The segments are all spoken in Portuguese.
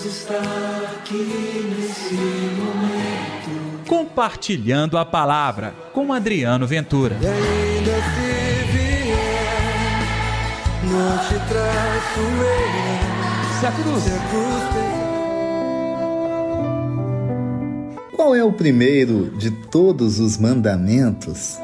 Deus está aqui nesse momento. Compartilhando a palavra com Adriano Ventura. E ainda se vier, não te traço eu. Se a cruz. Se a cruz. Qual é o primeiro de todos os mandamentos?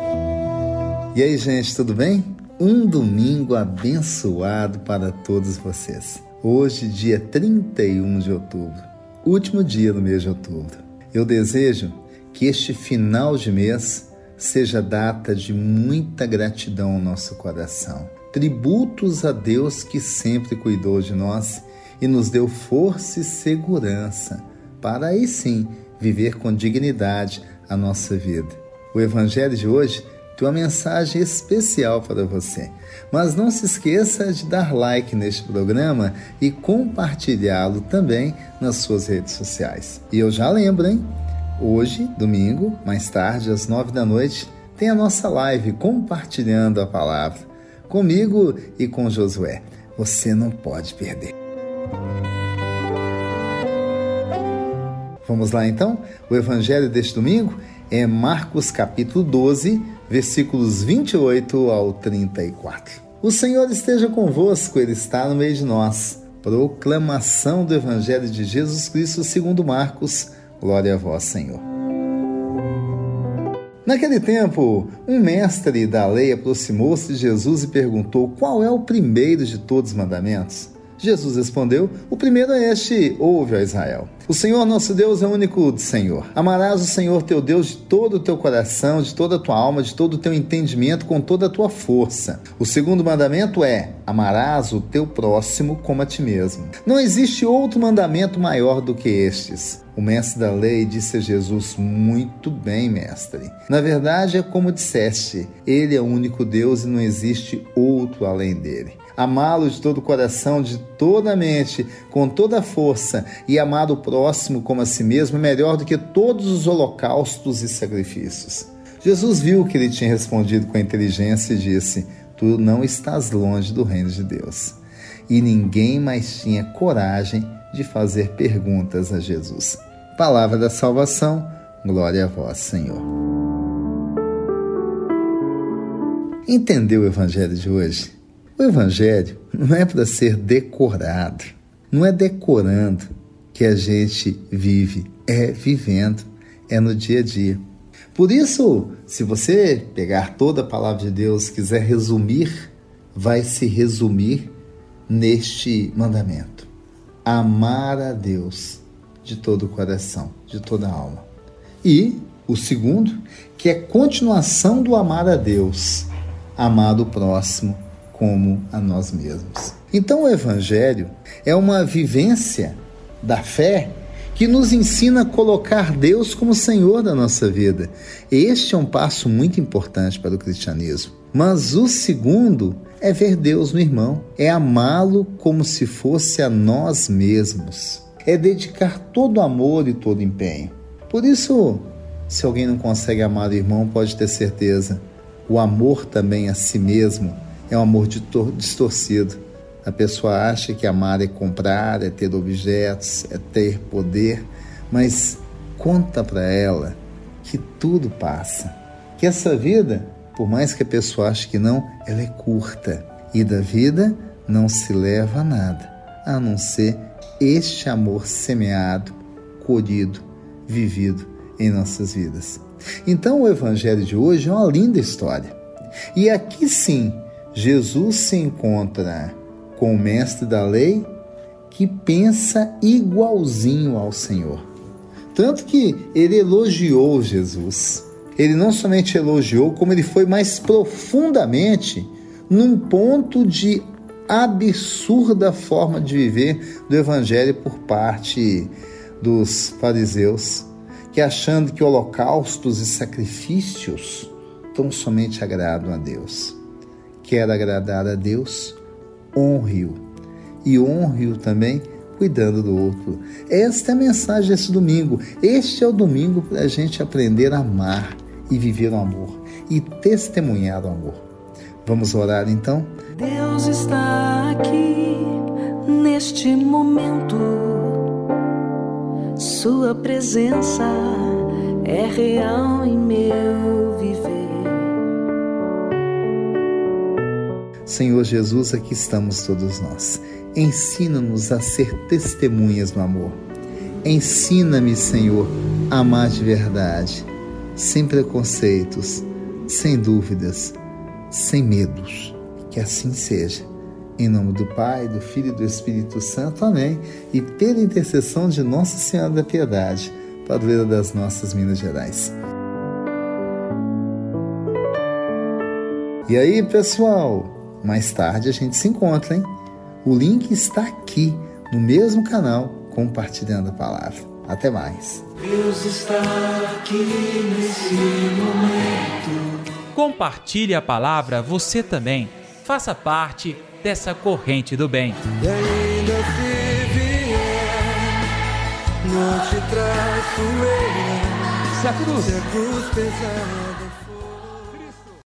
E aí, gente, tudo bem? Um domingo abençoado para todos vocês. Hoje, dia 31 de outubro, último dia do mês de outubro. Eu desejo que este final de mês seja data de muita gratidão ao nosso coração. Tributos a Deus que sempre cuidou de nós e nos deu força e segurança para aí sim viver com dignidade a nossa vida. O Evangelho de hoje tem uma mensagem especial para você. Mas não se esqueça de dar like neste programa e compartilhá-lo também nas suas redes sociais. E eu já lembro, hein? Hoje, domingo, mais tarde, às nove da noite, tem a nossa live compartilhando a palavra comigo e com Josué. Você não pode perder. Vamos lá então? O evangelho deste domingo é Marcos capítulo 12, versículos 28 ao 34. O Senhor esteja convosco, Ele está no meio de nós. Proclamação do Evangelho de Jesus Cristo segundo Marcos. Glória a vós, Senhor. Naquele tempo, um mestre da lei aproximou-se de Jesus e perguntou qual é o primeiro de todos os mandamentos. Jesus respondeu: O primeiro é este: Ouve, ó Israel. O Senhor nosso Deus é o único Senhor. Amarás o Senhor teu Deus de todo o teu coração, de toda a tua alma, de todo o teu entendimento, com toda a tua força. O segundo mandamento é: Amarás o teu próximo como a ti mesmo. Não existe outro mandamento maior do que estes. O mestre da lei disse a Jesus: Muito bem, mestre. Na verdade, é como disseste: Ele é o único Deus e não existe outro além dele amá-lo de todo o coração, de toda a mente, com toda a força, e amar o próximo como a si mesmo é melhor do que todos os holocaustos e sacrifícios. Jesus viu que ele tinha respondido com inteligência e disse: Tu não estás longe do reino de Deus. E ninguém mais tinha coragem de fazer perguntas a Jesus. Palavra da salvação, glória a vós, Senhor. Entendeu o evangelho de hoje? O Evangelho não é para ser decorado, não é decorando que a gente vive, é vivendo, é no dia a dia. Por isso, se você pegar toda a palavra de Deus, quiser resumir, vai se resumir neste mandamento: amar a Deus de todo o coração, de toda a alma. E o segundo, que é continuação do amar a Deus, amar o próximo como a nós mesmos. Então, o Evangelho é uma vivência da fé que nos ensina a colocar Deus como Senhor da nossa vida. Este é um passo muito importante para o cristianismo. Mas o segundo é ver Deus no irmão, é amá-lo como se fosse a nós mesmos, é dedicar todo amor e todo empenho. Por isso, se alguém não consegue amar o irmão, pode ter certeza, o amor também a si mesmo é um amor distorcido. A pessoa acha que amar é comprar, é ter objetos, é ter poder, mas conta para ela que tudo passa, que essa vida, por mais que a pessoa ache que não, ela é curta e da vida não se leva a nada, a não ser este amor semeado, colhido, vivido em nossas vidas. Então o evangelho de hoje é uma linda história. E aqui sim Jesus se encontra com o mestre da lei que pensa igualzinho ao Senhor. Tanto que ele elogiou Jesus. Ele não somente elogiou, como ele foi mais profundamente num ponto de absurda forma de viver do evangelho por parte dos fariseus, que achando que holocaustos e sacrifícios tão somente agradam a Deus quer agradar a Deus, honre-o. E honre-o também cuidando do outro. Esta é a mensagem desse domingo. Este é o domingo para a gente aprender a amar e viver o amor e testemunhar o amor. Vamos orar então? Deus está aqui neste momento Sua presença é real em meu viver. Senhor Jesus, aqui estamos todos nós. Ensina-nos a ser testemunhas do amor. Ensina-me, Senhor, a amar de verdade, sem preconceitos, sem dúvidas, sem medos. Que assim seja. Em nome do Pai, do Filho e do Espírito Santo. Amém. E pela intercessão de Nossa Senhora da Piedade, padroeira das nossas Minas Gerais. E aí, pessoal? Mais tarde a gente se encontra, hein? O link está aqui no mesmo canal, compartilhando a palavra. Até mais. Deus está aqui nesse momento. Compartilhe a palavra você também. Faça parte dessa corrente do bem. E ainda se vier, não te traço eu. Se a cruz, Se a cruz pesada